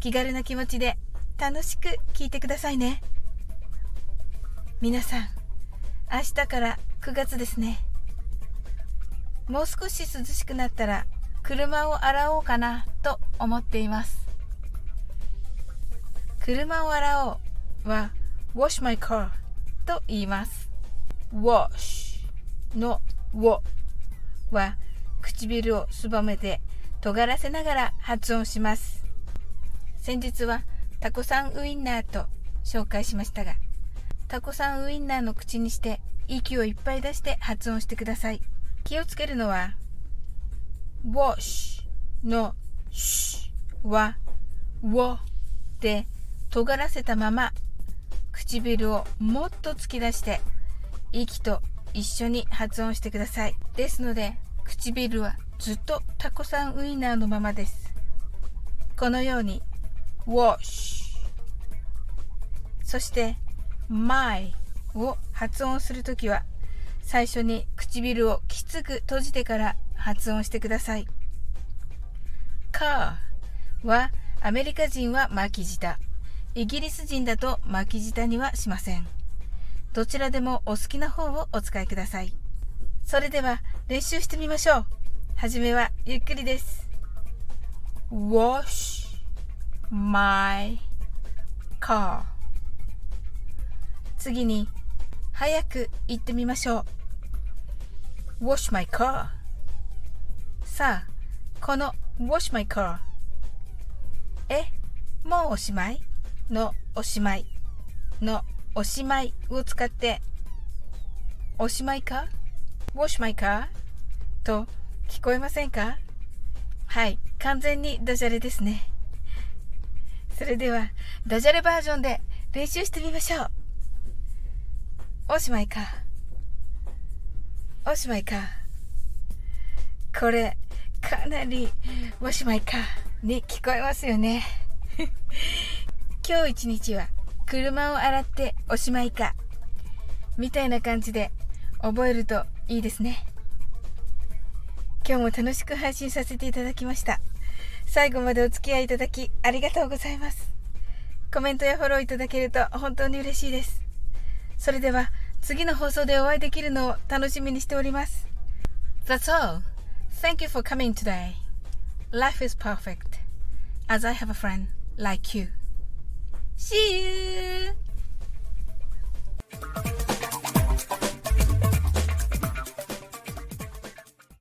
気軽な気持ちで楽しく聞いてくださいね。皆さん明日から9月ですね。もう少し涼しくなったら車を洗おうかなと思っています。車を洗おうは wash my car と言います。wash の w は唇をすぼめて尖らせながら発音します。先日はタコさんウインナーと紹介しましたが、タコさんウインナーの口にして息をいっぱい出して発音してください。気をつけるのは、wash の sh は w で尖らせたまま唇をもっと突き出して息と一緒に発音してください。ですので唇はずっとタコさんウインナーのままです。このように wash そして my を発音するときは最初に唇をきつく閉じてから発音してください。Car はアメリカ人は巻き舌。イギリス人だと巻き舌にはしません。どちらでもお好きな方をお使いください。それでは練習してみましょう。はじめはゆっくりです。Wash my car. 次に早く言ってみましょう。wash my car. さあこの wash my car. えもうおしまいのおしまいのおしまいを使っておしまいか？wash my car? と聞こえませんか？はい完全にダジャレですね。それでは、ダジャレバージョンで練習してみましょう。おしまいか。おしまいか。これ、かなり、おしまいか、に聞こえますよね。今日一日は、車を洗っておしまいか。みたいな感じで覚えるといいですね。今日も楽しく配信させていただきました。最後までお付き合いいただきありがとうございます。コメントやフォローいただけると本当に嬉しいです。それでは次の放送でお会いできるのを楽しみにしております。That's all. Thank you for coming today. Life is perfect. As I have a friend like you. See you!